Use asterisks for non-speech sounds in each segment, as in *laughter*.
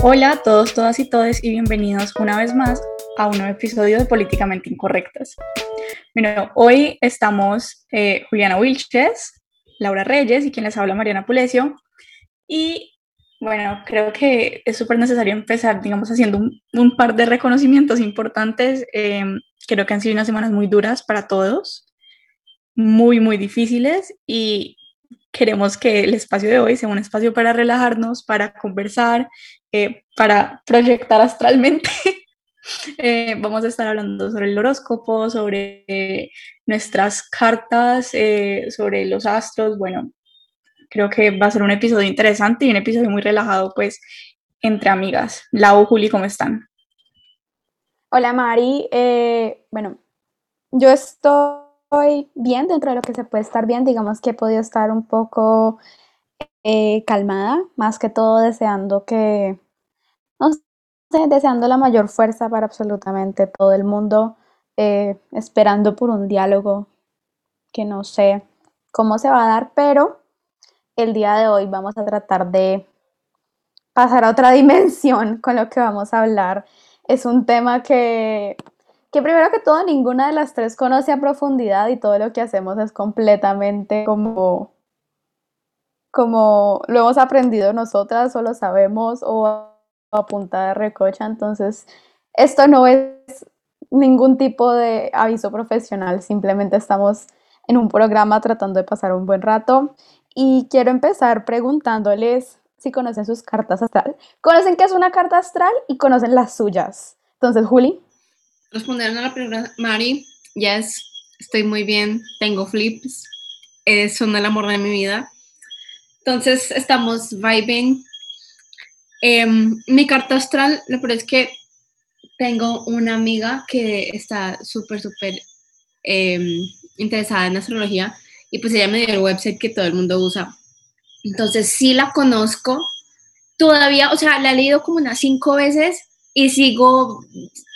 Hola a todos, todas y todes y bienvenidos una vez más a un nuevo episodio de Políticamente Incorrectas. Bueno, hoy estamos eh, Juliana Wilches, Laura Reyes y quien les habla Mariana Pulesio. Y bueno, creo que es súper necesario empezar, digamos, haciendo un, par de reconocimientos importantes. Eh, creo que han sido unas semanas muy duras para todos, muy, muy difíciles y queremos que el espacio de hoy sea un espacio para relajarnos, para conversar, eh, para proyectar astralmente. *laughs* Eh, vamos a estar hablando sobre el horóscopo, sobre nuestras cartas, eh, sobre los astros. Bueno, creo que va a ser un episodio interesante y un episodio muy relajado, pues, entre amigas. Lau, Juli, ¿cómo están? Hola, Mari. bueno, yo estoy bien dentro de lo que se puede estar bien, digamos que he podido estar un poco eh, calmada, más que todo deseando que, no sé, deseando la mayor fuerza para absolutamente todo el mundo, eh, esperando por un diálogo que no sé cómo se va a dar, pero el día de hoy vamos a tratar de pasar a otra *laughs* dimensión con lo que vamos a hablar. Es un tema que que primero que todo ninguna de las tres conoce a profundidad y todo lo que hacemos es completamente como como lo hemos aprendido nosotras o lo sabemos o a punta de recocha, entonces esto no es ningún tipo de aviso profesional, simplemente estamos en un programa tratando de pasar un buen rato y quiero empezar preguntándoles si conocen sus cartas astral. ¿Conocen qué es una carta astral y conocen las suyas? Entonces, Juli respondieron a la pregunta, Mari, yes, estoy muy bien, tengo flips, son el amor de mi vida. Entonces estamos vibing. Em, mi carta astral, lo peor es que tengo una amiga que está súper, súper em, interesada en astrología y pues ella me dio el website que todo el mundo usa. Entonces sí la conozco. Todavía, o sea, la he leído como unas cinco veces y sigo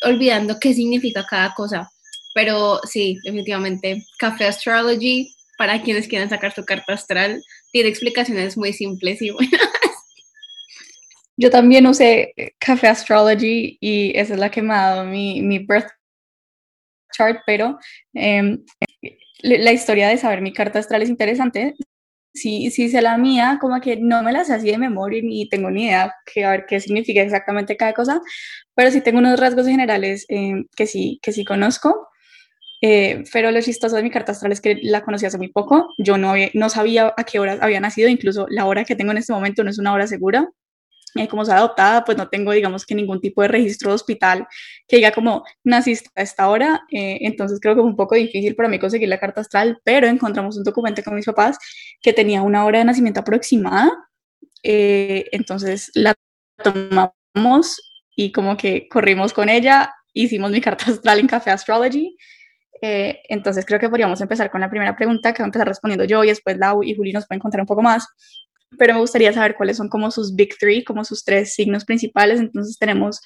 olvidando qué significa cada cosa. Pero sí, definitivamente, Café Astrology, para quienes quieran sacar su carta astral, tiene explicaciones muy simples y buenas. *laughs* *laughs* Yo también usé Café Astrology y esa es la que me ha dado mi, mi birth chart, pero em, la historia de saber mi carta astral es interesante sí, sí sé la mía, como que no me la sé así de memoria ni tengo ni idea que, a ver qué significa exactamente cada cosa, pero sí tengo unos rasgos generales eh, que, sí, que sí conozco. Eh, pero lo chistoso de mi carta astral es que la conocí hace muy poco. Yo no, no sabía a qué hora había nacido, incluso la hora que tengo en este momento no es una hora segura. Eh, como soy adoptada, pues no tengo, digamos que ningún tipo de registro de hospital que diga como naciste a esta hora, eh, entonces creo que fue un poco difícil para mí conseguir la carta astral, pero encontramos un documento con mis papás que tenía una hora de nacimiento aproximada, eh, entonces la tomamos y como que corrimos con ella, hicimos mi carta astral en Café Astrology, entonces creo que podríamos empezar con la primera pregunta que voy a empezar respondiendo yo y después Lau y Juli nos pueden contar un poco más pero me gustaría saber cuáles son como sus big three, como sus tres signos principales. Entonces tenemos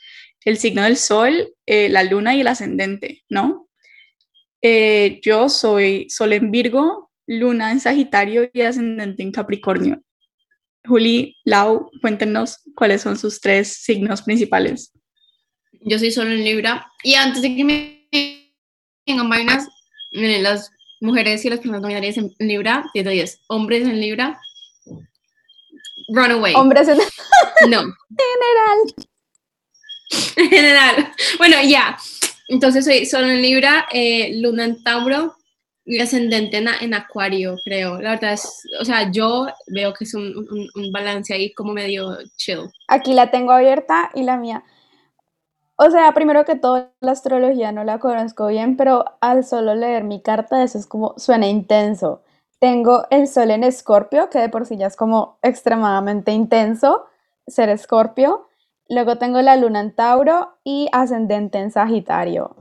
el signo del sol, eh, la luna y el ascendente, ¿no? Eh, yo soy sol en Virgo, luna en Sagitario y ascendente en Capricornio. Juli, Lau, cuéntenos cuáles son sus tres signos principales. Yo soy sol en Libra y antes de que me vengan vainas, las mujeres y las personas no en Libra, 10 de 10, hombres en Libra, Runaway. Hombres en... *laughs* No. General. *laughs* General. Bueno, ya. Entonces soy solo en Libra, eh, Luna en Tauro y ascendente en, Acuario, creo. La verdad es, o sea, yo veo que es un, un, balance ahí como medio chill. Aquí la tengo abierta y la mía. O sea, primero que todo, la astrología no la conozco bien, pero al solo leer mi carta, eso es como, suena intenso. Tengo el sol en escorpio, que de por sí ya es como extremadamente intenso ser escorpio. Luego tengo la luna en Tauro y ascendente en Sagitario.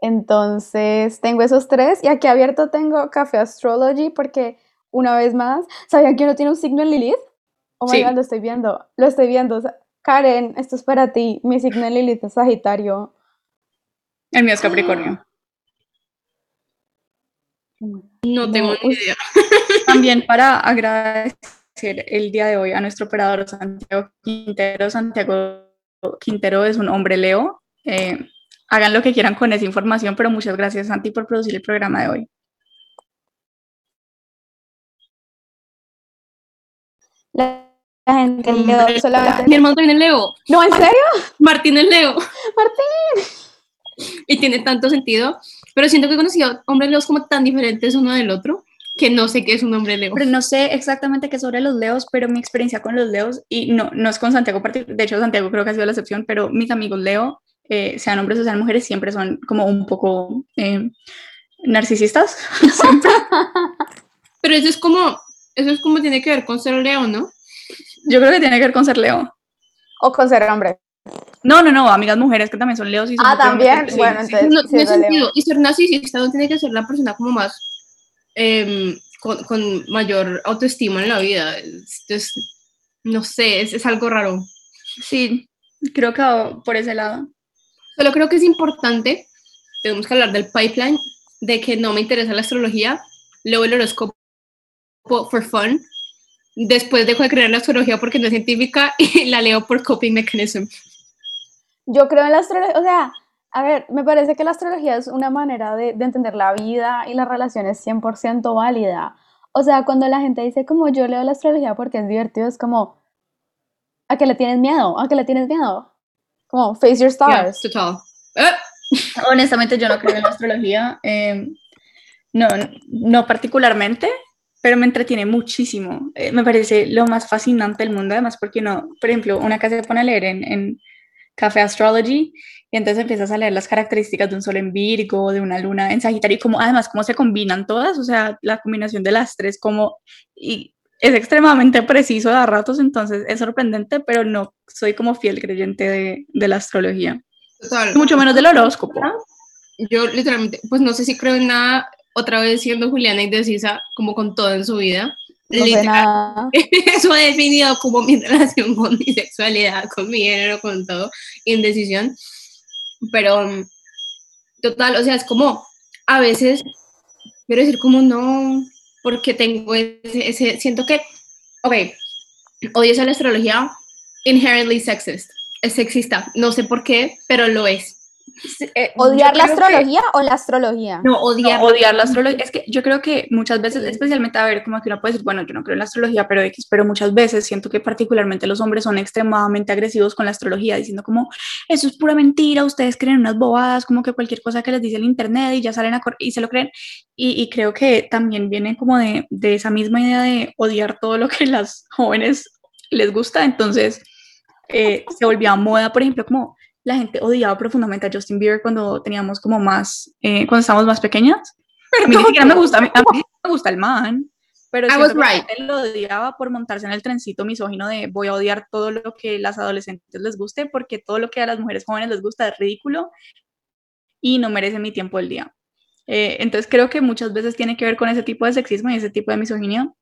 Entonces tengo esos tres y aquí abierto tengo Café Astrology porque una vez más, ¿sabían que uno tiene un signo en Lilith? Oh my God, lo estoy viendo, lo estoy viendo. Karen, esto es para ti. Mi signo en Lilith es Sagitario. El mío es Capricornio. No tengo ni idea. *laughs* También para agradecer el día de hoy a nuestro operador Santiago Quintero. Santiago Quintero es un hombre Leo. Eh, hagan lo que quieran con esa información, pero muchas gracias, Santi, por producir el programa de hoy. La gente Leo solamente... Mi hermano también es Leo. No, ¿en serio? Martín es Leo. Martín. Y tiene tanto sentido. Pero siento que he conocido hombres leos como tan diferentes uno del otro que no sé qué es un hombre leo. Pero no sé exactamente qué es sobre los leos, pero mi experiencia con los leos, y no, no es con Santiago, de hecho Santiago creo que ha sido la excepción, pero mis amigos leo, eh, sean hombres o sean mujeres, siempre son como un poco eh, narcisistas. *laughs* pero eso es como, eso es como tiene que ver con ser leo, ¿no? Yo creo que tiene que ver con ser leo. O con ser hombre. No, no, no, amigas mujeres que también son leos y son Ah, también. bueno, entonces. No, tiene sentido. Y ser narcisista no tiene que ser la persona como más. Em, con, mayor autoestima en la vida. Entonces, no sé, es, es algo raro. Sí, creo que por ese lado. Solo creo que es importante, tenemos que hablar del pipeline, de que no me interesa la astrología, leo el horóscopo for fun, después dejo de creer en la astrología porque no es científica *laughs* y la leo por coping mechanism. Yo creo en la astrología, o sea, a ver, me parece que la astrología es una manera de, entender la vida y las relaciones 100% válida. O sea, cuando la gente dice como yo leo la astrología porque es divertido, es como, ¿a qué le tienes miedo? ¿A qué le tienes miedo? Como, face your stars. total. Honestamente, yo no creo en la astrología. Em, no, no particularmente, pero me entretiene muchísimo. Eh, me parece lo más fascinante del mundo, además, porque no, por ejemplo, una casa se pone a leer en, en Café Astrology y entonces empiezas a leer las características de un sol en Virgo, de una luna en Sagitario, y como además cómo se combinan todas, o sea, la combinación de las tres, como, y es extremadamente preciso a ratos, entonces es sorprendente, pero no soy como fiel creyente de, de la astrología. Total. Mucho menos del horóscopo. Yo literalmente, pues no sé si creo en nada, otra vez siendo Juliana y decisa como con todo en su vida. No nada. *laughs* Eso ha definido como mi relación con mi sexualidad, con mi género, con todo, indecisión. Pero, total, o sea, es como, a veces, quiero decir como no, porque tengo ese, siento que, ok, odio esa la astrología, inherently sexist, es sexista, no sé por qué, pero lo es. Eh, ¿Odiar la astrología o la astrología? No, odiar. odiar la astrología. Es que yo creo que muchas veces, especialmente, a ver, como que uno puede decir, bueno, yo no creo en la astrología, pero X, pero muchas veces siento que particularmente los hombres son extremadamente agresivos con la astrología, diciendo como, eso es pura mentira, ustedes creen unas bobadas, como que cualquier cosa que les dice el internet y ya salen a y se lo creen. Y, y creo que también viene como de, de esa misma idea de odiar todo lo que las jóvenes les gusta, entonces eh, se volvió a moda, por ejemplo, como la gente odiaba profundamente a Justin Bieber cuando teníamos como más, eh, cuando estábamos más pequeñas. a mí ni siquiera me gusta, a mí, me gusta el man, pero I was right. él lo odiaba por montarse en el trencito misógino de voy a odiar todo lo que las adolescentes les guste porque todo lo que a las mujeres jóvenes les gusta es ridículo y no merece mi tiempo del día. Eh, entonces creo que muchas veces tiene que ver con ese tipo de sexismo y ese tipo de misoginia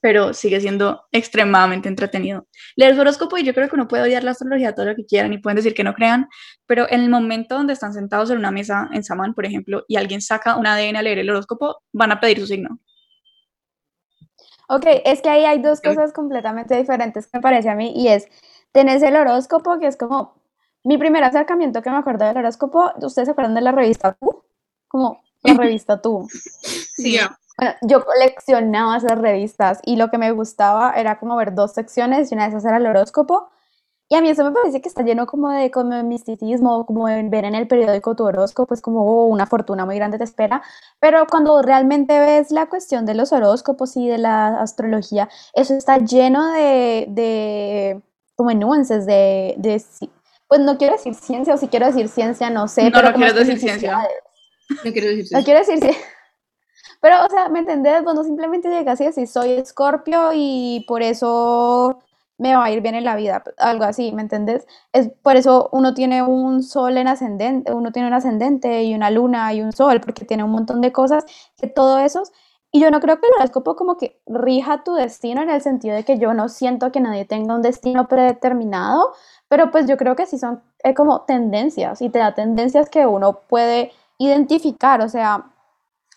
pero sigue siendo extremadamente entretenido. Leer su horóscopo y yo creo que uno puede odiar la astrología todo lo que quieran y pueden decir que no crean, pero en el momento donde están sentados en una mesa en Samán, por ejemplo, y alguien saca un ADN a leer el horóscopo, van a pedir su signo. Ok, es que ahí hay dos cosas completamente diferentes que me parece a mí y es, tenés el horóscopo que es como, mi primer acercamiento que me acuerdo del horóscopo, ¿ustedes se acuerdan de la revista Tú? Como la *laughs* revista Tú. Sí, ya. Bueno, yo coleccionaba esas revistas y lo que me gustaba era como ver dos secciones y una de esas era el horóscopo. Y a mí eso me parece que está lleno como de, como misticismo, como de ver en el periódico tu horóscopo, es como oh, una fortuna muy grande te espera. Pero cuando realmente ves la cuestión de los horóscopos y de la astrología, eso está lleno de, de como nuances de, de, pues no quiero decir ciencia o si quiero decir ciencia, no sé. No, pero no quiero decir ciencia. No quiero decir ciencia. No quiero decir ciencia. Pero, o sea, ¿me entendés? Bueno, simplemente llegas y decís, soy escorpio y por eso me va a ir bien en la vida, algo así, ¿me entendés? Es por eso uno tiene un sol en ascendente, uno tiene un ascendente y una luna y un sol, porque tiene un montón de cosas que todo eso, y yo no creo que el horóscopo como que rija tu destino en el sentido de que yo no siento que nadie tenga un destino predeterminado, pero pues yo creo que sí son eh, como tendencias y te da tendencias que uno puede identificar, o sea,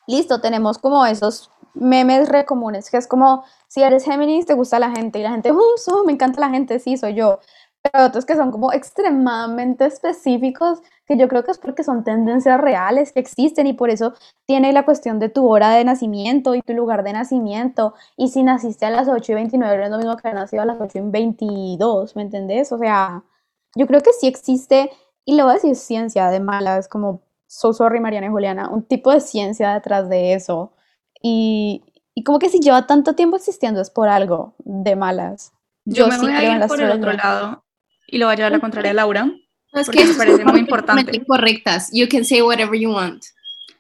listo, tenemos como esos memes re comunes, que es como, si eres Géminis, te gusta la gente, y la gente, uh, me encanta la gente, sí, soy yo. pero otros que son como extremadamente específicos, que yo creo que es porque son tendencias reales que existen y por eso tiene la cuestión de tu hora de nacimiento y tu lugar de nacimiento. Y si naciste a las 8 y 29, no es lo mismo que nacido a las 8 y 22, ¿me entendés? O sea, yo creo que sí existe, y lo voy a decir ciencia de malas, como so sorry Mariana y Juliana, un tipo de ciencia detrás de eso. Y, y como que si lleva tanto tiempo existiendo es por algo de malas. Yo, me voy a ir por el otro lado y lo voy a llevar a la contraria a Laura. es que me parece muy importante. Incorrectas. You can say whatever you want.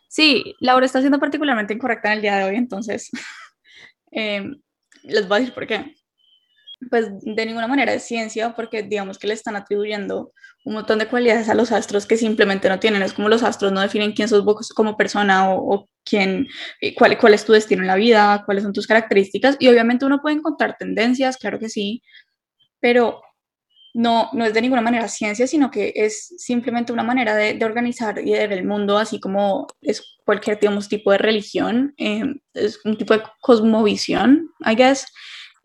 Sí, Laura está siendo particularmente incorrecta en el día de hoy, entonces *laughs* eh, les voy a decir por qué pues de ninguna manera es ciencia porque digamos que le están atribuyendo un montón de cualidades a los astros que simplemente no tienen. Es como los astros no definen quién sos vos como persona o, quién, eh, cuál, cuál es tu destino en la vida, cuáles son tus características. Y obviamente uno puede encontrar tendencias, claro que sí, pero no, no es de ninguna manera ciencia, sino que es simplemente una manera de, organizar y de ver el mundo, así como es cualquier digamos, tipo de religión, eh, es un tipo de cosmovisión, I guess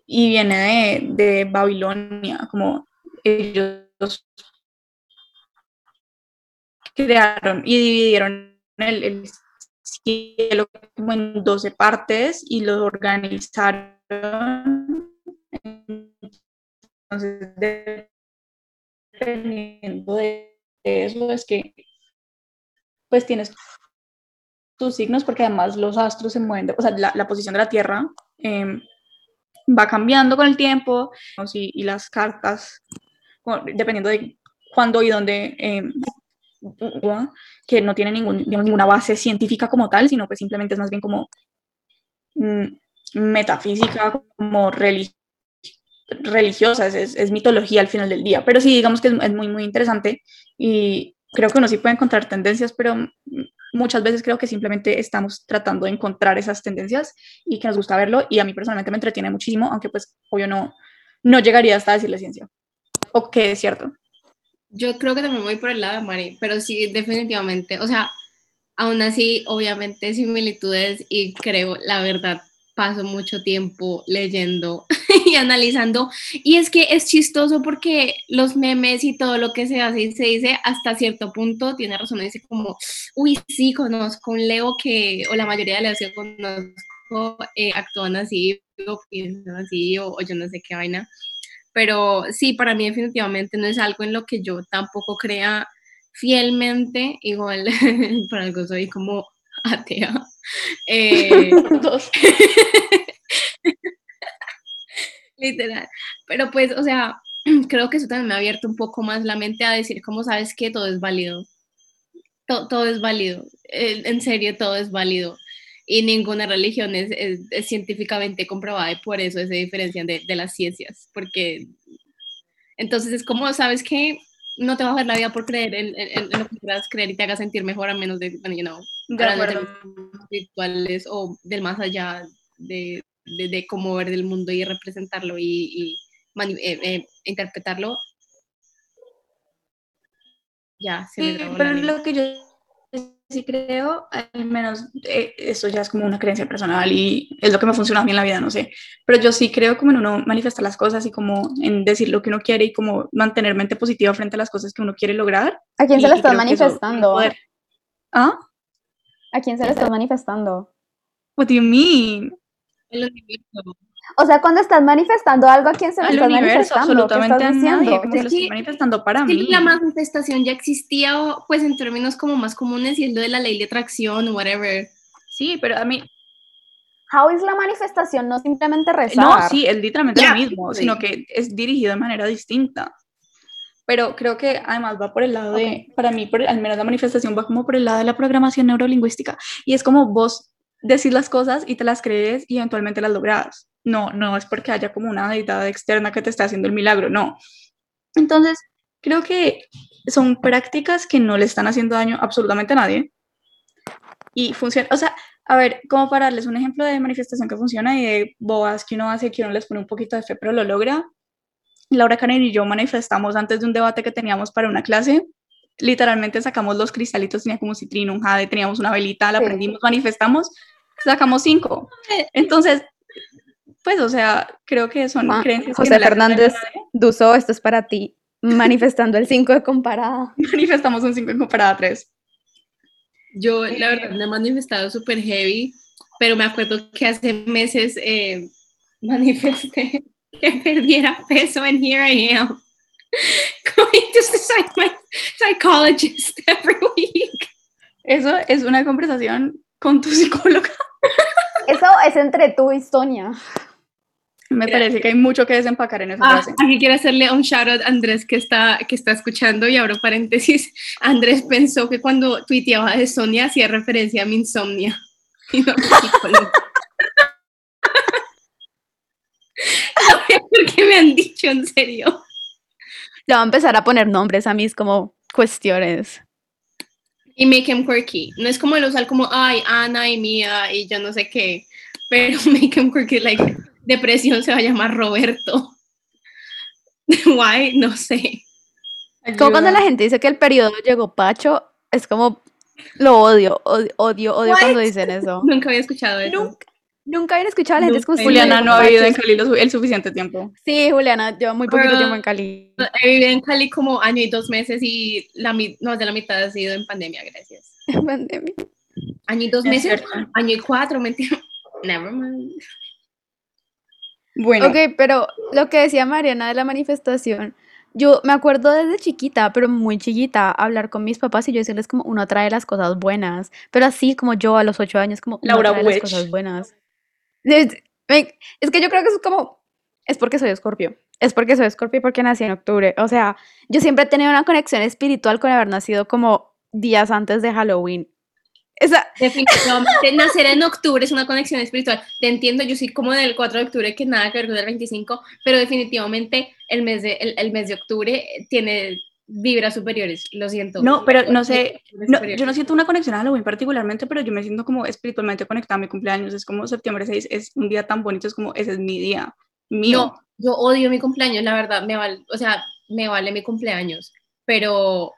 y viene de, de Babilonia, como ellos crearon y dividieron el, el, cielo como en 12 partes y lo organizaron. Entonces, dependiendo de eso, es que pues tienes tus signos, porque además los astros se mueven, o sea, la, la posición de la Tierra eh, va cambiando con el tiempo y, las cartas, dependiendo de cuándo y dónde, em, que no tiene ningún, ninguna base científica como tal, sino que simplemente es más bien como mm, metafísica, como religiosa, es, es, mitología al final del día. Pero sí, digamos que es, es muy, muy interesante y creo que uno sí puede encontrar tendencias, pero muchas veces creo que simplemente estamos tratando de encontrar esas tendencias y que nos gusta verlo y a mí personalmente me entretiene muchísimo, aunque pues obvio no, no llegaría hasta decirle ciencia. ¿O qué es cierto? Yo creo que también voy por el lado de Mari, pero sí, definitivamente, o sea, aún así, obviamente similitudes y creo, la verdad, paso mucho tiempo leyendo *laughs* y analizando. Y es que es chistoso porque los memes y todo lo que se hace y se dice hasta cierto punto tiene razón. Dice como, uy, sí, conozco un Leo que, o la mayoría de Leos que conozco, eh, actúan así, o piensan así, o, yo no sé qué vaina. Pero sí, para mí definitivamente no es algo en lo que yo tampoco crea fielmente. Igual, *laughs* por algo soy como atea. Eh, *laughs* *laughs* Literal. Pero pues, o sea, *clears throat* creo que eso también me ha abierto un poco más la mente a decir, ¿cómo sabes que todo es válido? Todo, es válido. En serio, todo es válido. Y ninguna religión es, científicamente comprobada y por eso se diferencian de, de las ciencias. Porque entonces es como, ¿sabes que no te va a hacer la vida por creer en, lo que quieras creer y te haga sentir mejor a menos de, bueno, you know, espirituales o del más allá de, de, cómo ver el mundo y representarlo y, eh, eh, interpretarlo. Ya, sí, pero lo que yo sí creo, al menos eh, eso ya es como una creencia personal y es lo que me ha funcionado a mí en la vida, no sé, pero yo sí creo como en uno manifestar las cosas y como en decir lo que uno quiere y como mantener mente positiva frente a las cosas que uno quiere lograr. ¿A quién se lo estás manifestando? ¿Ah? ¿A quién se lo estás manifestando? What do you mean? O sea, cuando estás manifestando algo, ¿a quién se lo estás manifestando? Absolutamente ¿Qué estás diciendo? lo estoy manifestando para mí. La manifestación ya existía, pues en términos como más comunes, y es lo de la ley de atracción, whatever. Sí, pero a mí... How es la manifestación? No simplemente rezar. No, sí, es literalmente lo mismo, sino que es dirigido de manera distinta. Pero creo que además va por el lado de, para mí, por, al menos la manifestación va como por el lado de la programación neurolingüística. Y es como vos decís las cosas y te las crees y eventualmente las logras. No, no es porque haya como una deidad externa que te esté haciendo el milagro, no. Entonces, creo que son prácticas que no le están haciendo daño absolutamente a nadie. Y funciona, o sea, a ver, como para darles un ejemplo de manifestación que funciona y de bobas que uno hace que uno les pone un poquito de fe, pero lo logra. Laura Caner y yo manifestamos antes de un debate que teníamos para una clase. Literalmente sacamos los cristalitos, tenía como citrino, un jade, teníamos una velita, la prendimos, manifestamos sacamos cinco. Entonces, pues, o sea, creo que son creencias. José Fernández Duso, esto es para ti. Manifestando el 5 de comparada. *laughs* Manifestamos un 5 en comparada 3. Yo, la verdad, me he manifestado súper heavy, pero me acuerdo que hace meses eh, *laughs* manifesté que perdiera peso and here I am going to see my psychologist every week. Eso es una conversación con tu psicóloga. *laughs* Eso es entre tú y Sonia. Me parece que hay mucho que desempacar en esa Ah, frase. aquí quiero hacerle un shout out a Andrés que está, que está escuchando y abro paréntesis. Andrés pensó que cuando tuiteaba de Sonia hacía referencia a mi insomnia. *laughs* Y no a mi psicólogo. No sé por qué me han dicho en serio. Le voy a empezar a poner nombres a mis como cuestiones. Y make him quirky. No es como el usar como, ay, Ana y Mía y yo no sé qué. Pero *laughs* make him quirky, like, depresión se va a llamar Roberto. *laughs* Why? No sé. Como cuando la gente dice que el periodo llegó Pacho, es como lo odio, odio, odio, odio cuando dicen eso. *laughs* Nunca había escuchado eso. Nunca, nunca habían escuchado a la gente como, sí, Juliana no ha vivido en. Cali el suficiente tiempo. Sí, Juliana, lleva muy poquito tiempo en Cali. He vivido en Cali como año y dos meses y la, más de la mitad ha sido en pandemia, gracias. *laughs* Pandemia. Año y dos Es meses, cierto. año y cuatro, mentira. Never mind. Bueno, Ok, pero lo que decía Mariana de la manifestación, yo me acuerdo desde chiquita, pero muy chiquita, hablar con mis papás y yo decirles como uno trae las cosas buenas, pero así como yo a los ocho años, como uno Laura trae las cosas buenas. Es, que yo creo que es como, es porque soy escorpio, es porque soy escorpio y porque nací en octubre, o sea, yo siempre he tenido una conexión espiritual con haber nacido como días antes de Halloween. Esa, Definitivamente, *laughs* nacer en octubre es una conexión espiritual. Te entiendo, yo soy como del 4 de octubre, que nada que ver con el 25, pero definitivamente el mes de, el, el mes de octubre tiene vibras superiores, lo siento. No, pero no sé, no, yo no siento una conexión a Halloween particularmente, pero yo me siento como espiritualmente conectada a mi cumpleaños. Es como septiembre 6, es un día tan bonito, es como ese es mi día, mío. No, yo odio mi cumpleaños, la verdad, me vale, o sea, me vale mi cumpleaños, pero,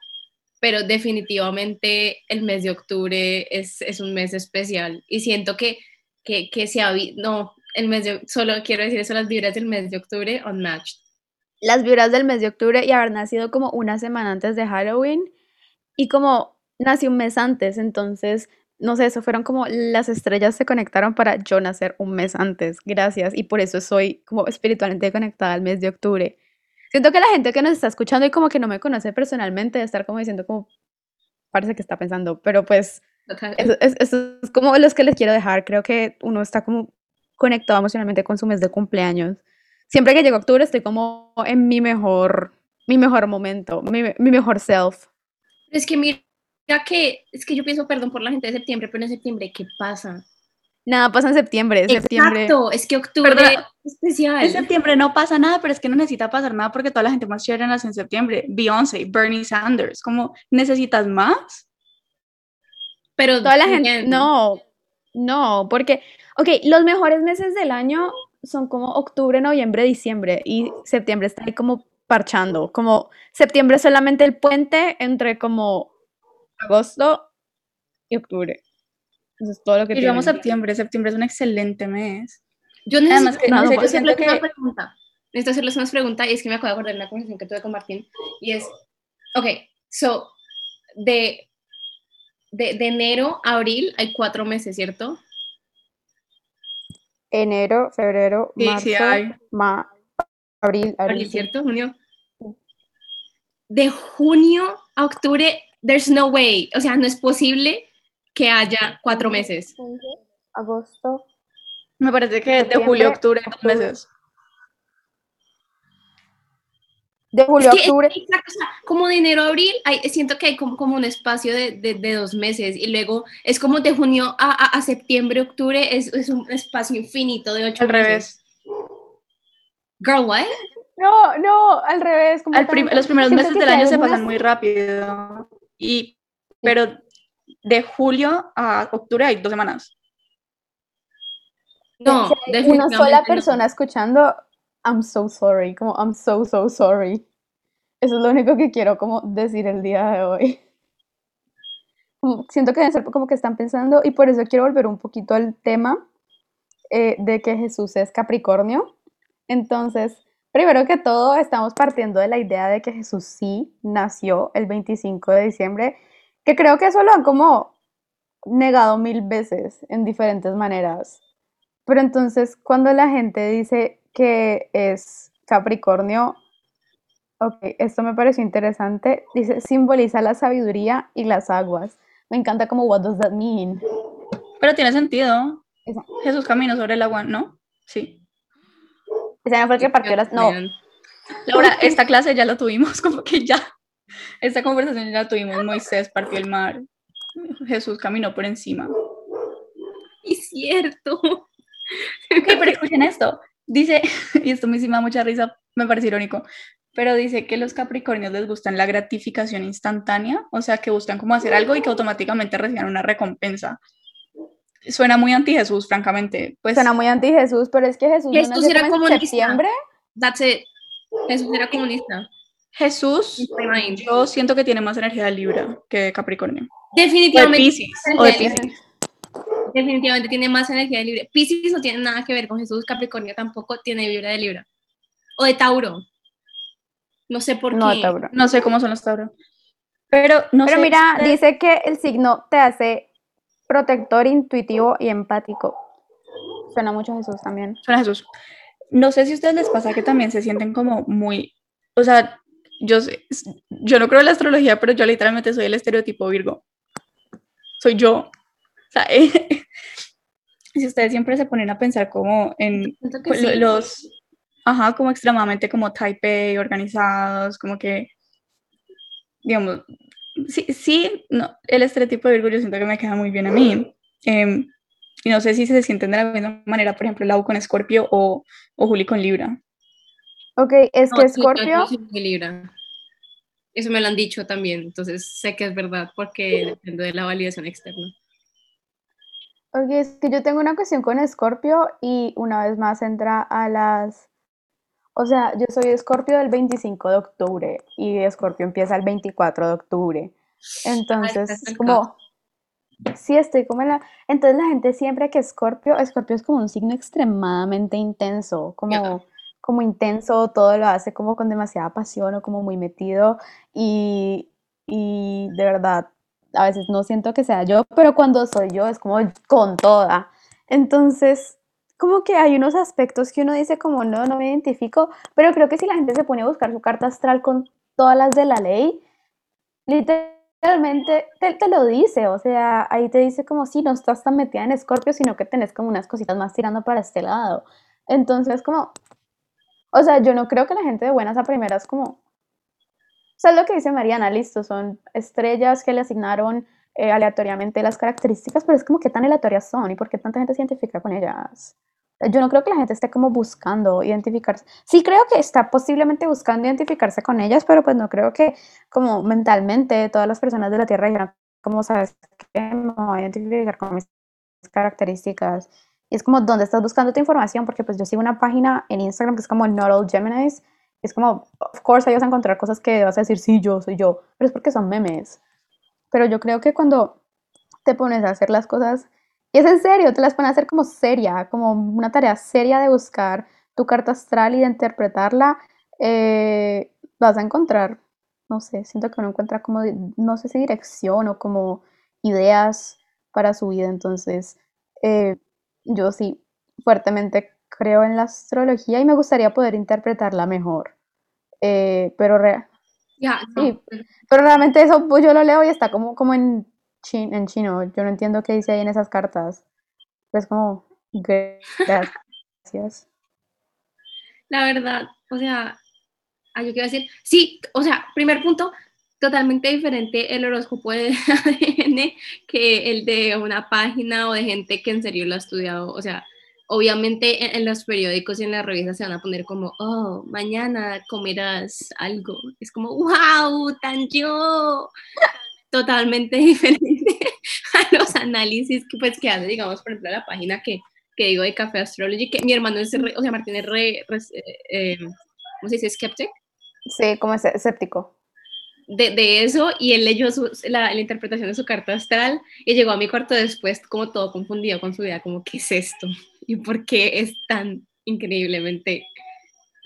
pero definitivamente el mes de octubre es, es un mes especial y siento que, que, que se ha, no, el mes de, solo quiero decir eso, las vibras del mes de octubre unmatched. Las vibras del mes de octubre y haber nacido como una semana antes de Halloween y como nací un mes antes, entonces, no sé, eso fueron como las estrellas se conectaron para yo nacer un mes antes, gracias, y por eso soy como espiritualmente conectada al mes de octubre. Siento que la gente que nos está escuchando y como que no me conoce personalmente, de estar como diciendo como, parece que está pensando, pero pues eso es, eso es como los que les quiero dejar. Creo que uno está como conectado emocionalmente con su mes de cumpleaños. Siempre que llega octubre estoy como en mi mejor, mi mejor momento, mi, mi mejor self. Es que mira que, es que yo pienso, perdón por la gente de septiembre, pero en septiembre, ¿qué pasa? Nada pasa en septiembre. Septiembre. Exacto, es que octubre Perdona, es especial. En septiembre no pasa nada, pero es que no necesita pasar nada porque toda la gente más chévere nace en septiembre. Beyoncé, Bernie Sanders, como, ¿necesitas más? pero Toda la gente. bien. No, no, porque, ok, los mejores meses del año son como octubre, noviembre, diciembre y septiembre está ahí como parchando. Como septiembre es solamente el puente entre como agosto y octubre. Eso es todo lo que Y tienen. septiembre, septiembre es un excelente mes. Yo necesito, Además que, no, no yo siento una que pregunta. Necesito hacerles unas preguntas y es que me acabo de acordar de una conversación que tuve con Martín y es, ok, so, de, de, de enero a abril hay cuatro meses, ¿cierto? Enero, febrero, Sí, marzo, sí hay. ma- abril, Abril, abril. sí. ¿cierto? Junio. De junio a octubre, there's no way, o sea, no es posible que haya cuatro meses. Agosto. me parece que de julio a octubre, dos octubre. meses. De julio Es a que, octubre. exacto, o sea, como de enero a abril, hay, siento que hay como, como un espacio de, de, de dos meses y luego es como de junio a, a, a septiembre, octubre, es, es un espacio infinito de ocho Al meses. revés. Girl, what? No, no, al revés. Al prim- completamente. los primeros meses del año se pasan muy rápido. Y, pero de julio a octubre hay dos semanas. No, Si hay una sola no. persona escuchando, I'm so sorry, como I'm so, so sorry. Eso es lo único que quiero como decir el día de hoy. Siento que deben ser como que están pensando y por eso quiero volver un poquito al tema eh, de que Jesús es Capricornio. Entonces, Primero que todo, estamos partiendo de la idea de que Jesús sí nació el 25 de diciembre, que creo que eso lo han como negado mil veces en diferentes maneras. Pero entonces, cuando la gente dice que es Capricornio, ok, esto me pareció interesante. Dice, simboliza la sabiduría y las aguas. Me encanta como, what does that mean? Pero tiene sentido. Jesús caminó sobre el agua, ¿no? Sí. Ese fue el que partió las... No. Laura, esta clase ya la tuvimos, *laughs* como que ya. Esta conversación ya la tuvimos. Moisés partió el mar. Jesús caminó por encima. Es cierto. Ok, pero escuchen esto. Dice, *laughs* y esto me hicimos mucha risa, me parece irónico, pero dice que los capricornios les gustan la gratificación instantánea, o sea, que buscan como hacer algo y que automáticamente reciban una recompensa. Suena muy anti Jesús, francamente. Pues, Suena muy anti Jesús, pero es que Jesús, Jesús no era como en comunista. septiembre. That's it. Jesús era comunista. Jesús, yo siento que tiene más energía de Libra que de Capricornio. O de Definitivamente. Pisces. O de Pisces. Definitivamente tiene más energía de Libra. Piscis no tiene nada que ver con Jesús. Capricornio tampoco tiene vibra de Libra. O de Tauro. No sé por No, qué. Tauro. No sé cómo son los Tauros. Pero no Pero sé, mira, dice que el signo te hace protector, intuitivo y empático. Suena mucho a Jesús también. Suena a Jesús. No sé si a ustedes les pasa que también se sienten como muy, o sea, yo sé- yo no creo en la astrología, pero yo literalmente soy el estereotipo Virgo. Soy yo. O sea, *laughs* si ustedes siempre se ponen a pensar como en pues, sí. los, ajá, como extremadamente como type A, organizados, como que, digamos, sí, sí, no, el estereotipo de Virgo yo siento que me queda muy bien a mí. Em, y no sé si se sienten de la misma manera, por ejemplo, Lau con Escorpio o, o Juli con Libra. Ok, es No, que sí, yo- yo Scorpio, soy muy Libra. Eso me lo han dicho también, entonces sé que es verdad porque depende de la validación externa. Ok, es que yo tengo una cuestión con Scorpio y una vez más entra a las... O sea, yo soy Scorpio del 25 de octubre y Scorpio empieza el 24 de octubre. Entonces, estás es en como... Sí, estoy como en la... Entonces la gente siempre que Scorpio, Scorpio es como un signo extremadamente intenso, como, como intenso, todo lo hace como con demasiada pasión o como muy metido y, y de verdad, a veces no siento que sea yo, pero cuando soy yo es como con toda. Entonces, como que hay unos aspectos que uno dice como no, no me identifico, pero creo que si la gente se pone a buscar su carta astral con todas las de la ley, literalmente te, lo dice, o sea, ahí te dice como si no estás tan metida en Escorpio, sino que tenés como unas cositas más tirando para este lado. Entonces, como, o sea, yo no creo que la gente de buenas a primeras como, o sea, es lo que dice Mariana, listo, son estrellas que le asignaron eh, aleatoriamente las características, pero es como qué tan aleatorias son y por qué tanta gente se identifica con ellas. Yo no creo que la gente esté como buscando identificarse. Sí creo que está posiblemente buscando identificarse con ellas, pero pues no creo que como mentalmente todas las personas de la Tierra dijeran, como sabes que me voy a identificar con mis características. Y es como, ¿dónde estás buscando tu información? Porque pues yo sigo una página en Instagram que es como Not All Geminis. Es como, of course, ahí vas a encontrar cosas que vas a decir, sí, yo, soy yo. Pero es porque son memes. Pero yo creo que cuando te pones a hacer las cosas, y es en serio, te las pones a hacer como seria, como una tarea seria de buscar tu carta astral y de interpretarla, eh, vas a encontrar, no sé, siento que uno encuentra como, no sé si dirección o como ideas para su vida. Entonces, eh, yo sí, fuertemente creo en la astrología y me gustaría poder interpretarla mejor. Eh, pero, re- Ya, no, Sí. pero realmente eso pues, yo lo leo y está como, como en, chin- en chino. Yo no entiendo qué dice ahí en esas cartas. Pero es como, gracias. La verdad, o sea, ah, yo quiero decir, sí, o sea, primer punto, totalmente diferente el horóscopo de *laughs* ADN que el de una página o de gente que en serio lo ha estudiado. O sea, obviamente en, en los periódicos y en las revistas se van a poner como, oh, mañana comerás algo. Es como, wow, tan yo. Totalmente *laughs* diferente a los análisis que, pues, que hace, digamos, por ejemplo, la página que, que digo de Café Astrology, que mi hermano es, re- o sea, Martín es re, re- eh, eh, ¿cómo se dice? Skeptic Sí, como ese- escéptico. de, de eso y él leyó su- la, la interpretación de su carta astral y llegó a mi cuarto después como todo confundido con su vida, como, ¿qué es esto? ¿Y por qué es tan increíblemente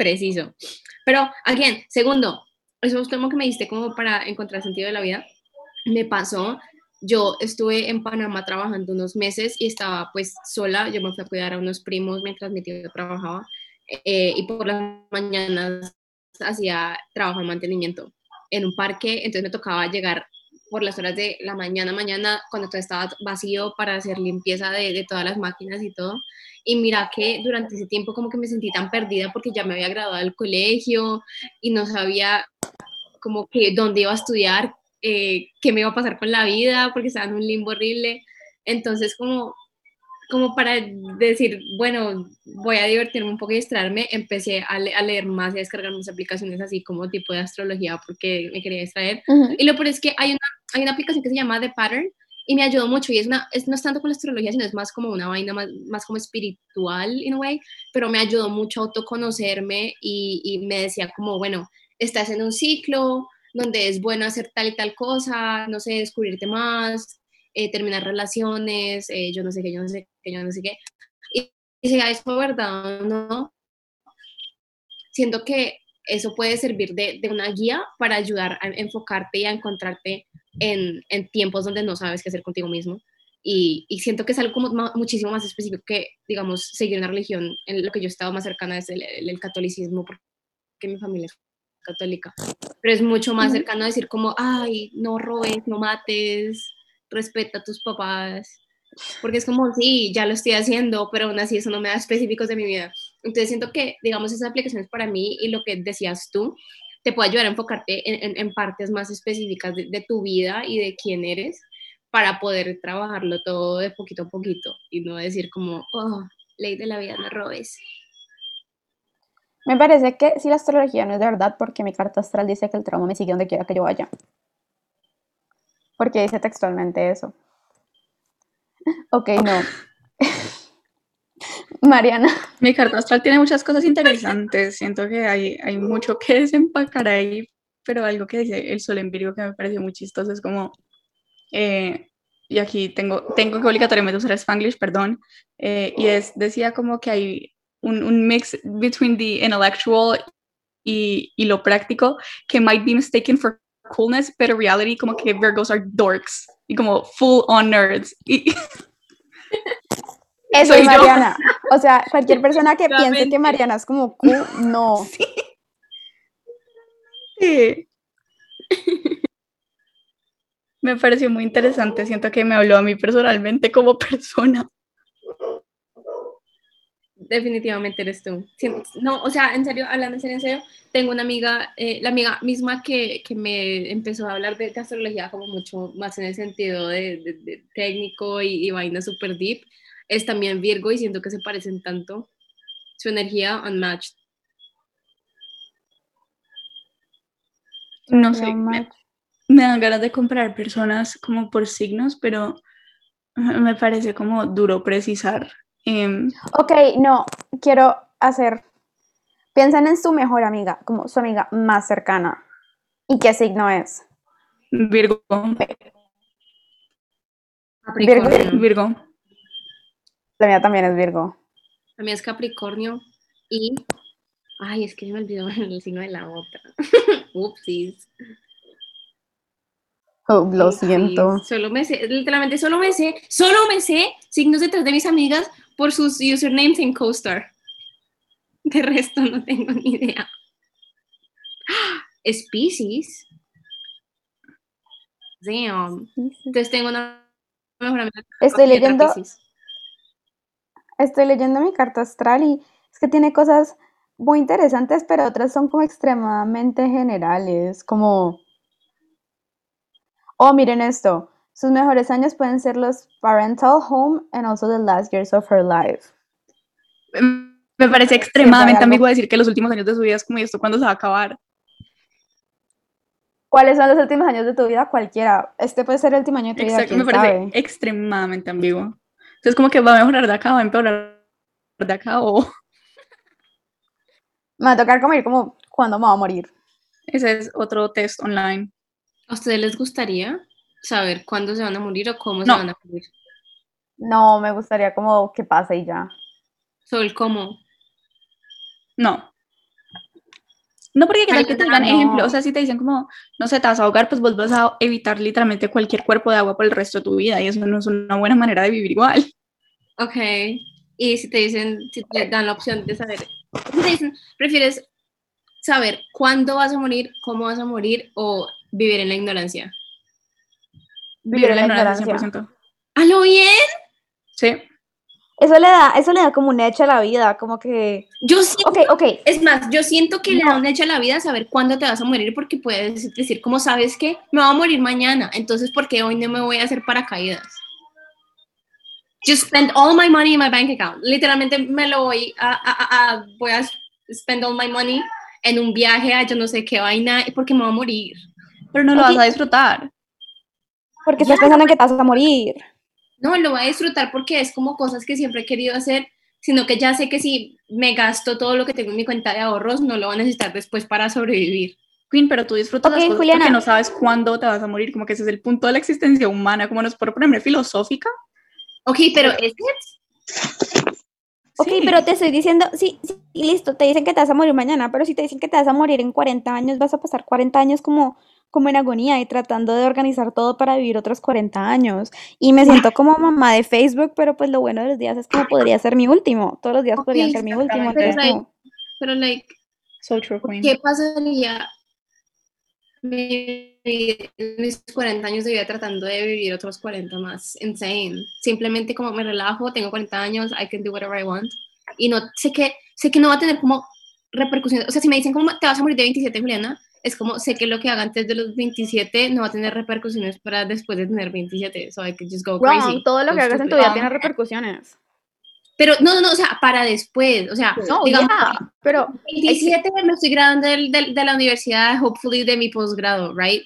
Preciso. Pero, again, segundo, eso es como que me diste como para encontrar sentido de la vida. Me pasó, yo estuve en Panamá trabajando unos meses y estaba pues sola, yo me fui a cuidar a unos primos mientras mi tío trabajaba eh, y por las mañanas hacía trabajo de mantenimiento en un parque, entonces me tocaba llegar por las horas de la mañana, mañana, cuando todo estaba vacío para hacer limpieza de, de, todas las máquinas y todo. Y mira que durante ese tiempo como que me sentí tan perdida porque ya me había graduado del colegio y no sabía como que dónde iba a estudiar, eh, qué me iba a pasar con la vida, porque estaba en un limbo horrible. Entonces como como para decir, bueno, voy a divertirme un poco y distraerme, empecé a, a, leer más y a descargar más aplicaciones así como tipo de astrología porque me quería distraer. Uh -huh. Y lo peor es que hay una, hay una aplicación que se llama The Pattern y me ayudó mucho y es una, es, no es tanto con la astrología, sino es más como una vaina más, más como espiritual, in a way, pero me ayudó mucho a autoconocerme y, y me decía como, bueno, estás en un ciclo donde es bueno hacer tal y tal cosa, no sé, descubrirte más, eh, terminar relaciones, eh, yo no sé qué, yo no sé qué, yo no sé qué. Y, y si es verdad no, siento que eso puede servir de, de, una guía para ayudar a enfocarte y a encontrarte en, en tiempos donde no sabes qué hacer contigo mismo. Y, y, siento que es algo como muchísimo más específico que, digamos, seguir una religión. En lo que yo he estado más cercana es el, el, el catolicismo, porque mi familia es católica. Pero es mucho más cercano a decir como, ay, no robes, no mates, respeta a tus papás, porque es como, sí, ya lo estoy haciendo, pero aún así eso no me da específicos de mi vida. Entonces siento que, digamos, esas aplicaciones para mí y lo que decías tú, te puede ayudar a enfocarte en, partes más específicas de, de, tu vida y de quién eres para poder trabajarlo todo de poquito a poquito y no decir como, oh, ley de la vida, no robes. Me parece que si la astrología no es de verdad, porque mi carta astral dice que el trauma me sigue donde quiera que yo vaya. Porque dice textualmente eso. *laughs* Ok, no. *laughs* Mariana. Mi carta astral tiene muchas cosas interesantes. Siento que hay, hay mucho que desempacar ahí, pero algo que dice el sol en Virgo que me pareció muy chistoso es como. Eh, y aquí tengo, tengo que obligatoriamente usar Spanglish, perdón. Eh, y es, decía como que hay un, un mix between the intellectual y, y lo práctico que might be mistaken for coolness, pero reality como que Virgos are dorks y como full on nerds. Y *laughs* Eso *laughs* es Mariana. Yo. O sea, cualquier *laughs* persona que piense que Mariana es como cool, no. Sí. sí. Me pareció muy interesante. Siento que me habló a mí personalmente como persona. Definitivamente eres tú. No, o sea, en serio, hablando en serio, en serio, tengo una amiga, eh, la amiga misma que, que, me empezó a hablar de astrología como mucho más en el sentido de, de, de técnico y, y vaina super deep, es también Virgo y siento que se parecen tanto. Su energía unmatched. No sé, me, me, dan ganas de comprar personas como por signos, pero me parece como duro precisar. Eh, ok, no, quiero hacer Piensen en su mejor amiga, como su amiga más cercana. ¿Y qué signo es? Virgo. Capricornio. Virgo. La mía también es Virgo. La mía es Capricornio y... Ay, es que me olvidó *laughs* el signo de la otra. *laughs* Upsis. Oh, lo siento. Solo me sé, literalmente solo me sé, solo me sé signos detrás de mis amigas por sus usernames en CoStar. De resto no tengo ni idea. *gasps* Species. Damn. Entonces tengo una mejor amiga. Estoy leyendo. Estoy leyendo mi carta astral y es que tiene cosas muy interesantes, pero otras son como extremadamente generales, como Oh, miren esto. Sus mejores años pueden ser los parental home and also the last years of her life. Me parece extremadamente ambiguo decir que los últimos años de su vida es como esto, ¿cuándo se va a acabar? ¿Cuáles son los últimos años de tu vida? Cualquiera. Este puede ser el último año de tu vida. Exacto, me parece sabe? extremadamente ambiguo. Entonces, como que va a mejorar de acá, va a empeorar de acá o. *laughs* Me va a tocar como ir como cuándo me va a morir. Ese es otro test online. ¿A ustedes les gustaría saber cuándo se van a morir o cómo no. se van a morir? No, me gustaría como que pase y ya. Solo el cómo. No. No, porque quizás que te digan no. ejemplo, o sea, si te dicen como, no sé, te vas a ahogar, pues vos vas a evitar literalmente cualquier cuerpo de agua por el resto de tu vida y eso no es una buena manera de vivir igual. Ok. Y si te dicen, si te dan la opción de saber, si te dicen, prefieres saber cuándo vas a morir, cómo vas a morir o vivir en la ignorancia. Vivir en la ignorancia. 100%. ¿A lo bien? Sí. Eso le da, eso le da como un hecho a la vida, como que, Yo siento, ok, ok, es más, yo siento que le da un hecho a la vida saber cuándo te vas a morir porque puedes decir, como sabes que me voy a morir mañana, entonces ¿por qué hoy no me voy a hacer paracaídas? Just spend all my money in my bank account. Literalmente me lo voy a, a- a- a- voy a spend all my money en un viaje a yo no sé qué vaina porque me voy a morir. Pero no lo vas a disfrutar. Porque estás pensando en que te vas a morir. No, lo voy a disfrutar porque es como cosas que siempre he querido hacer, sino que ya sé que si me gasto todo lo que tengo en mi cuenta de ahorros, no lo voy a necesitar después para sobrevivir. Queen, pero tú disfrutas Ok, las cosas Juliana. porque no sabes cuándo te vas a morir, como que ese es el punto de la existencia humana, como nos por poner filosófica. Ok, pero es Ok, Sí. pero te estoy diciendo, sí, sí, listo, te dicen que te vas a morir mañana, pero si te dicen que te vas a morir en 40 años, vas a pasar 40 años como, como en agonía y tratando de organizar todo para vivir otros 40 años. Y me siento *laughs* como mamá de Facebook, pero pues lo bueno de los días es como podría ser mi último. Todos los días Ok, podrían ser mi último. Pero, como, pero like, So true, Queen. ¿qué pasaría mi- mis 40 años de vida tratando de vivir otros 40 más? Insane. Simplemente como me relajo, tengo 40 años, I can do whatever I want. Y no sé que, sé que no va a tener como repercusiones. O sea, si me dicen como te vas a morir de 27, Juliana, es como sé que lo que haga antes de los 27 no va a tener repercusiones para después de tener 27. So I could just go crazy. wrong, todo lo que hagas en tu vida tiene repercusiones. Pero no, no, no, o sea, para después. O sea, No, digamos, ya, pero 27 me estoy graduando del- del- de la universidad, hopefully de mi posgrado, right?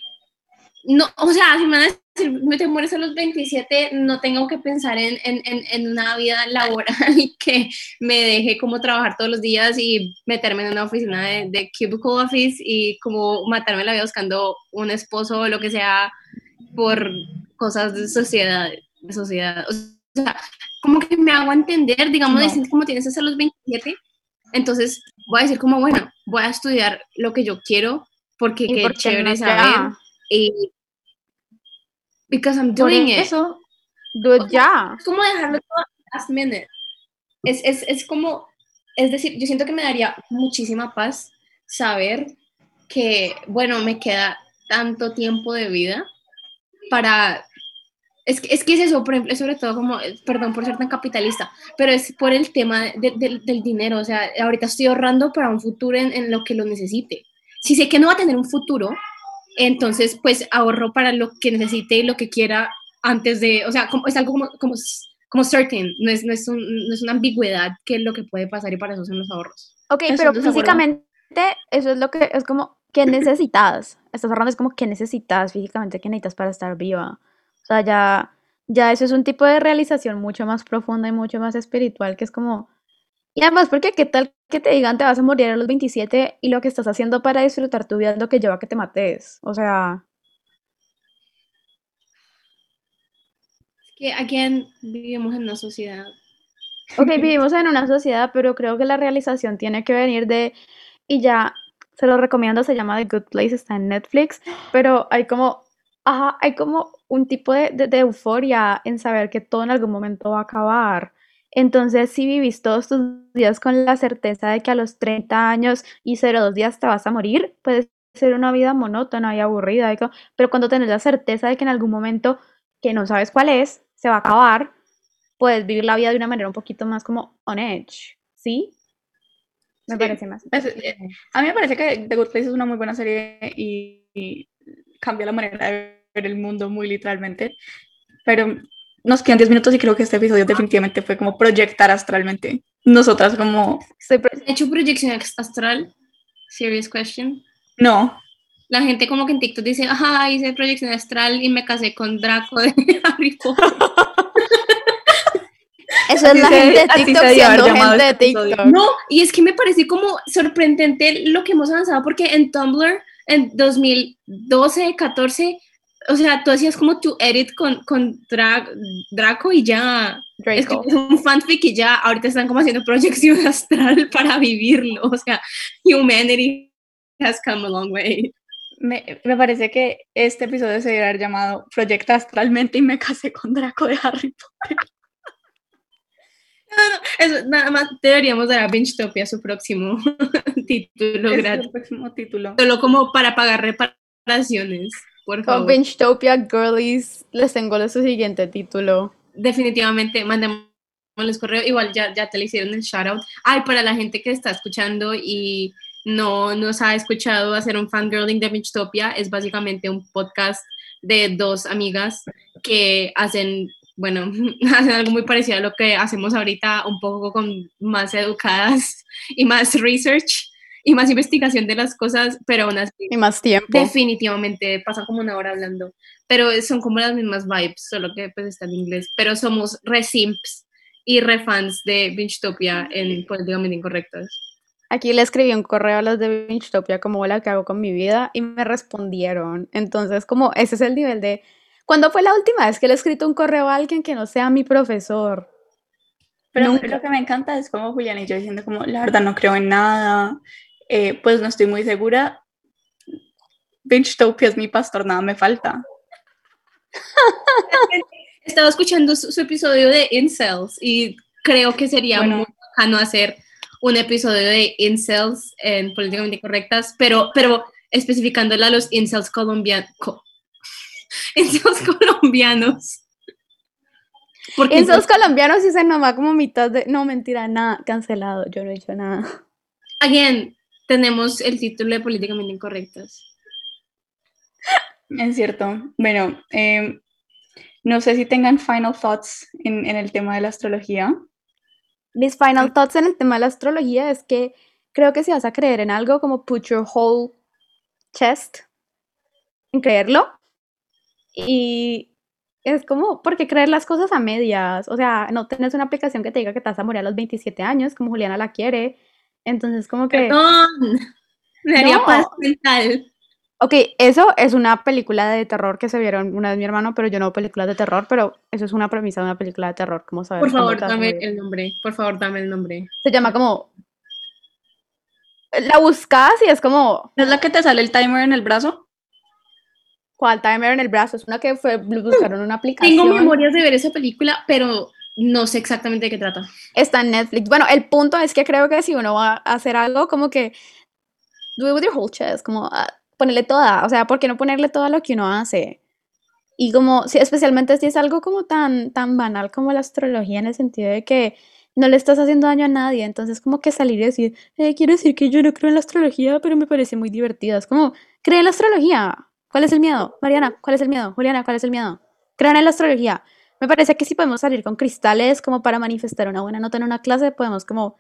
No, o sea, si me van a decir, me te mueres a los 27, no tengo que pensar en, en, en, en una vida laboral *laughs* que me deje como trabajar todos los días y meterme en una oficina de, de cubicle office y como matarme la vida buscando un esposo o lo que sea por cosas de sociedad, de sociedad. O sea, como que me hago entender, digamos, No. dicen como tienes hasta los 27, entonces voy a decir como, bueno, voy a estudiar lo que yo quiero porque ¿y qué chévere no saber y because I'm doing it. eso, Dude, ya. Es como dejarlo todo last minute. Es, es, es como, es decir, yo siento que me daría muchísima paz saber que, bueno, me queda tanto tiempo de vida para... Es que, es que es eso, por ejemplo, sobre todo como, eh, perdón por ser tan capitalista, pero es por el tema de- de- del dinero, o sea, ahorita estoy ahorrando para un futuro en, en lo que lo necesite. Si sé que no va a tener un futuro, entonces pues ahorro para lo que necesite y lo que quiera antes de, o sea, como, es algo como, como, como certain, no es, no, es un- no es una ambigüedad que es lo que puede pasar y para eso son los ahorros. Ok, Eso pero físicamente eso es lo que es como, ¿qué necesitas? Estás hablando es como, ¿qué necesitas físicamente? ¿Qué necesitas para estar viva? O sea, ya, ya eso es un tipo de realización mucho más profunda y mucho más espiritual, que es como... Y además, porque qué tal que te digan te vas a morir a los 27 y lo que estás haciendo para disfrutar tu vida es lo que lleva a que te mates? O sea, Es que, again, vivimos en una sociedad. ok, vivimos en una sociedad, pero creo que la realización tiene que venir de... Y ya, se lo recomiendo, se llama The Good Place, está en Netflix, pero hay como, ajá, hay como un tipo de, de- de euforia en saber que todo en algún momento va a acabar. Entonces, si vivís todos tus días con la certeza de que a los 30 años y 02 días te vas a morir, puede ser una vida monótona y aburrida, y pero cuando tenés la certeza de que en algún momento, que no sabes cuál es, se va a acabar, puedes vivir la vida de una manera un poquito más como on edge, ¿sí? Me Sí. parece más. Es- eh, a mí me parece que The Good Place es una muy buena serie y, y cambia la manera de ver el mundo muy literalmente. Pero nos quedan 10 minutos y creo que este episodio definitivamente fue como proyectar astralmente. Nosotras como, ¿He hecho proyección astral? Serious question. no, La gente como que en TikTok dice, ajá, hice proyección astral y me casé con Draco de *laughs* Harry Potter. *laughs* Eso es Así la se- gente de TikTok siendo gente de este. TikTok. No, y es que me parece como sorprendente lo que hemos avanzado porque en Tumblr en 2012, 14, o sea, tú hacías como tu edit con, con Dra- Draco y ya. Draco. es un fanfic y ya ahorita están como haciendo proyección *laughs* astral para vivirlo, o sea, humanity has come a long way. Me, me, parece que este episodio se debería haber llamado Proyecta Astralmente y me casé con Draco de Harry Potter. No, no, eso, nada más deberíamos dar a Benchtopia su próximo *laughs* título Es gratis. el próximo título. Solo como para pagar reparaciones, por favor. Benchtopia Girlies les tengo su siguiente título. Definitivamente, mandémosles correo. Igual ya, ya te le hicieron el shout out. Ay, para la gente que está escuchando y no nos ha escuchado hacer un fangirling de Benchtopia, es básicamente un podcast de dos amigas que hacen, bueno, *laughs* hacen algo muy parecido a lo que hacemos ahorita, un poco con más educadas y más research y más investigación de las cosas, pero aún así Y más tiempo. Definitivamente, pasa como una hora hablando, pero son como las mismas vibes, solo que pues está en inglés, pero somos re simps y re fans de Benchtopia en Políticamente Incorrectas. Aquí le escribí un correo a los de Benchtopia como hola, ¿qué hago con mi vida? Y me respondieron. Entonces, como ese es el nivel de... ¿Cuándo fue la última vez que le he escrito un correo a alguien que no sea mi profesor? Pero Nunca. lo que me encanta es como Julián y yo diciendo como, la verdad no creo en nada, eh, pues no estoy muy segura. Benchtopia es mi pastor, nada me falta. *laughs* Estaba escuchando su, su episodio de Incels y creo que sería Bueno. muy bacano hacer un episodio de Incels en Políticamente Incorrectas, pero, pero especificándole a los Incels *laughs* colombianos. incels colombianos. Porque esos colombianos sí se nos va como mitad de... No, mentira, nada, cancelado. Yo no he hecho nada. Again, tenemos el título de Políticamente Incorrectas. Es cierto. Bueno, eh, no sé si tengan final thoughts en, en el tema de la astrología. Mis final thoughts en el tema de la astrología es que creo que si vas a creer en algo, como put your whole chest en creerlo. Y es como, porque creer las cosas a medias. O sea, no tenés una aplicación que te diga que te vas a morir a los 27 años, como Juliana la quiere. Entonces, como que. Perdón, *laughs* me haría No. paz mental. Ok, eso es una película de terror que se vieron una vez mi hermano, pero yo no veo películas de terror, pero eso es una premisa de una película de terror, como saber Por favor, dame el nombre. Por favor, dame el nombre. Se llama como. La buscas y es como. ¿Es la que te sale el timer en el brazo? ¿Cuál timer en el brazo? Es una que fue, buscaron una aplicación. Tengo memorias de ver esa película, pero no sé exactamente de qué trata. Está en Netflix. Bueno, el punto es que creo que si uno va a hacer algo, como que. Do it with your whole chest, como ah, ponerle toda. O sea, ¿por qué no ponerle todo lo que uno hace? Y como, si, especialmente si es algo como tan, tan banal como la astrología, en el sentido de que no le estás haciendo daño a nadie. Entonces, como que salir y decir, eh, quiero decir que yo no creo en la astrología, pero me parece muy divertida. Es como, cree en la astrología. ¿Cuál es el miedo? Mariana, ¿cuál es el miedo? Juliana, ¿cuál es el miedo? Crean en la astrología. Me parece que si podemos salir con cristales como para manifestar una buena nota en una clase, podemos como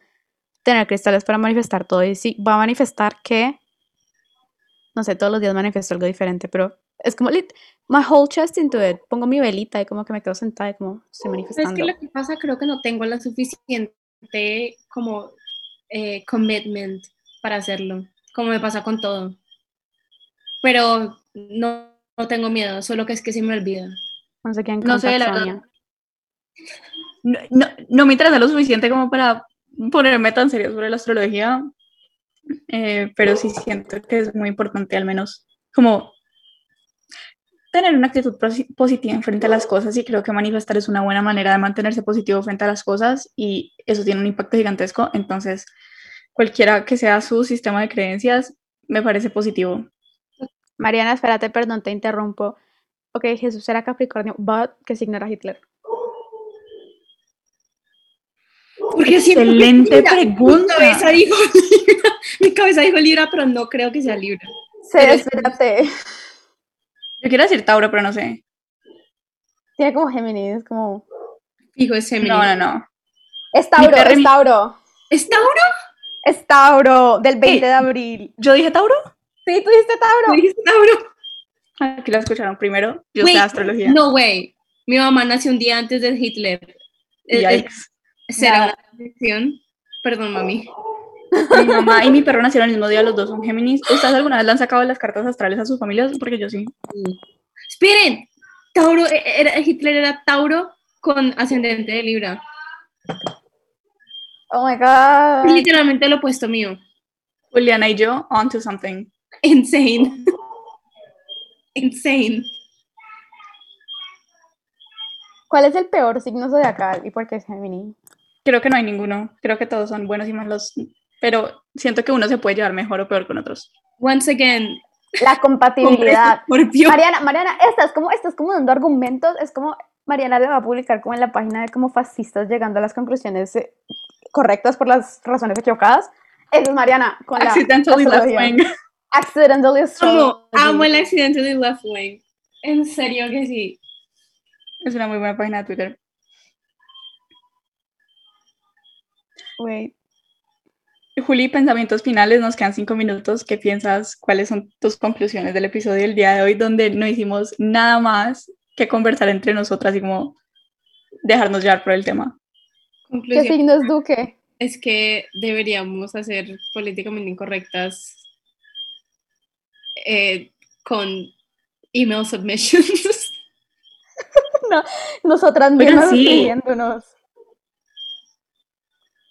tener cristales para manifestar todo. Y si va a manifestar que, no sé, todos los días manifiesto algo diferente, pero es como, lit, my whole chest into it. Pongo mi velita y como que me quedo sentada y como estoy Es manifestando. que lo que pasa, creo que no tengo la suficiente como eh, commitment para hacerlo, como me pasa con todo. Pero no, no tengo miedo, solo que es que se me olvida. No sé quién No sé, la verdad. No, no, no me interesa lo suficiente como para ponerme tan serio sobre la astrología, eh, pero sí siento que es muy importante al menos como tener una actitud posi- positiva frente a las cosas y creo que manifestar es una buena manera de mantenerse positivo frente a las cosas y eso tiene un impacto gigantesco, entonces cualquiera que sea su sistema de creencias me parece positivo. Mariana, espérate, perdón, te interrumpo. Ok, Jesús era Capricornio, but ¿qué signo era Hitler? Porque Excelente Mi pregunta. cabeza dijo *laughs* Libra, mi cabeza dijo Libra, pero no creo que sea Libra. Sí, Pero- espérate. Yo quiero decir Tauro, pero no sé. Tiene como Géminis, como... Fijo, es Géminis. No, no, no. Es Tauro, es mi- Tauro. ¿Es Tauro? Es Tauro, del 20 Sí. de abril. ¿Yo dije Tauro? Sí, tú dijiste Tauro. ¿Dijiste Tauro? Aquí lo escucharon primero. Yo Wait, sé astrología. No, güey. Mi mamá nació un día antes de Hitler. Eh, eh, Yikes. ¿Será una maldición? Perdón, mami. Mi mamá y mi perro nacieron el mismo día, los dos son Géminis. ¿Ustedes alguna vez le han sacado las cartas astrales a sus familias? Porque yo sí. Esperen. Tauro, eh, era, Hitler era Tauro con ascendente de Libra. Oh my god. Es literalmente lo opuesto mío. Juliana y yo, on to something. Insane. Insane. ¿Cuál es el peor signo zodiacal y por qué es Gemini? Creo que no hay ninguno. Creo que todos son buenos y malos. Pero siento que uno se puede llevar mejor o peor con otros. Once again, La *laughs* compatibilidad. Escorpio. Mariana, Mariana, estás como, estás como dando argumentos, es como, Mariana le va a publicar como en la página de como fascistas llegando a las conclusiones eh, correctas por las razones equivocadas. Eso es Mariana con la Accidentally left astrología. wing. Accidentally Amo, astrology. amo el accidente de Left Wing. En serio que sí. Es una muy buena página de Twitter. Wait. Juli, pensamientos finales, nos quedan cinco minutos. ¿Qué piensas? ¿Cuáles son tus conclusiones del episodio del día de hoy, donde no hicimos nada más que conversar entre nosotras y como dejarnos llevar por el tema? ¿Qué Conclusión signo es Duque? es que deberíamos hacer políticamente incorrectas eh, con email submissions. *laughs* Nosotras Oigan, mismas sí. escribiéndonos.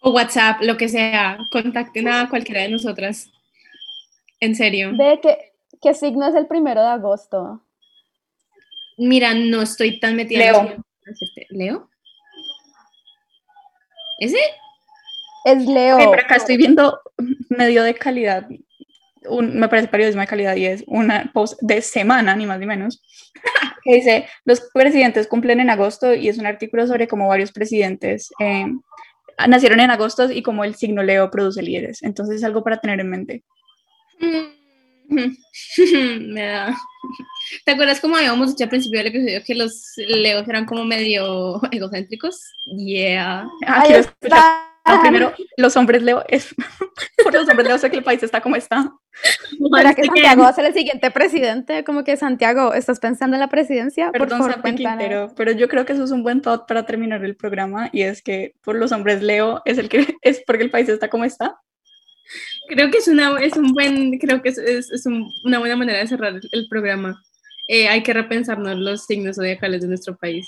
o WhatsApp, lo que sea. Contacten a cualquiera de nosotras. En serio. Ve que, ¿qué signo es el primero de agosto? Mira, no estoy tan metida Leo. en. ¿Leo? ¿Ese? Es Leo. Ok, pero acá estoy viendo medio de calidad, un- me parece periodismo de calidad y es una post de semana, ni más ni menos, *laughs* que dice, los presidentes cumplen en agosto y es un artículo sobre cómo varios presidentes eh, nacieron en agosto y cómo el signo Leo produce líderes. Entonces es algo para tener en mente. *laughs* Me da. ¿Te acuerdas cómo habíamos dicho al principio del episodio que los leos eran como medio egocéntricos? Yeah. Ah, Está. primero, los hombres Leo, es, *laughs* por los hombres Leo sé que el país está como está. *laughs* ¿Será que Santiago va a ser el siguiente presidente? Como que Santiago, ¿estás pensando en la presidencia? Por Perdón, favor, Santi cuéntanos. Quintero, pero yo creo que eso es un buen thought para terminar el programa y es que por los hombres Leo es el que *laughs* es porque el país está como está. Creo que es una es un buen, creo que es, es- es un- una buena manera de cerrar el, el programa. Eh, hay que repensarnos los signos zodiacales de nuestro país.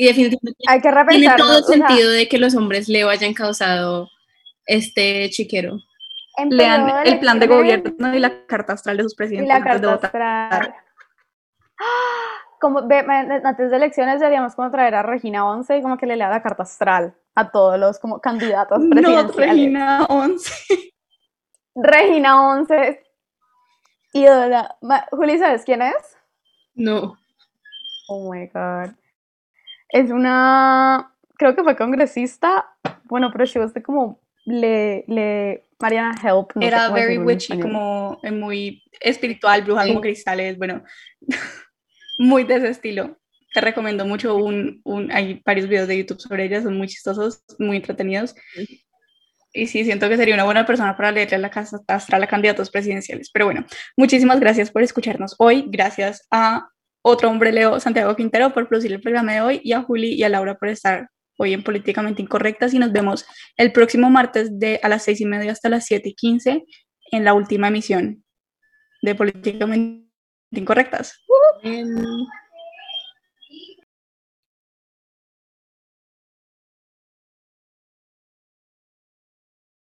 Y definitivamente Hay que tiene todo el sentido de que los hombres Leo hayan causado este chiquero. Lean el plan de gobierno y la carta astral de sus y presidentes la antes de carta votar. astral. *gasps* Como, ve, ma- antes de elecciones deberíamos como traer a Regina 11 y como que le lea la carta astral a todos los como candidatos No, presidenciales. Regina 11. *laughs* Regina 11. Ídola. Juli, ¿sabes quién es? No. Oh my god. Es una, creo que fue congresista, bueno, pero she was the como, le, le, Mariana Help. no Era very witchy, como eh, muy espiritual, bruja Sí. como cristales, bueno, *laughs* muy de ese estilo. Te recomiendo mucho un, un, hay varios videos de YouTube sobre ella, son muy chistosos, muy entretenidos. Y sí, siento que sería una buena persona para leerle la casa astral a candidatos presidenciales. Pero bueno, muchísimas gracias por escucharnos hoy. Gracias a otro hombre Leo, Santiago Quintero, por producir el programa de hoy y a Juli y a Laura por estar hoy en Políticamente Incorrectas. Y nos vemos el próximo martes de a las seis y media hasta las siete y quince en la última emisión de Políticamente Incorrectas.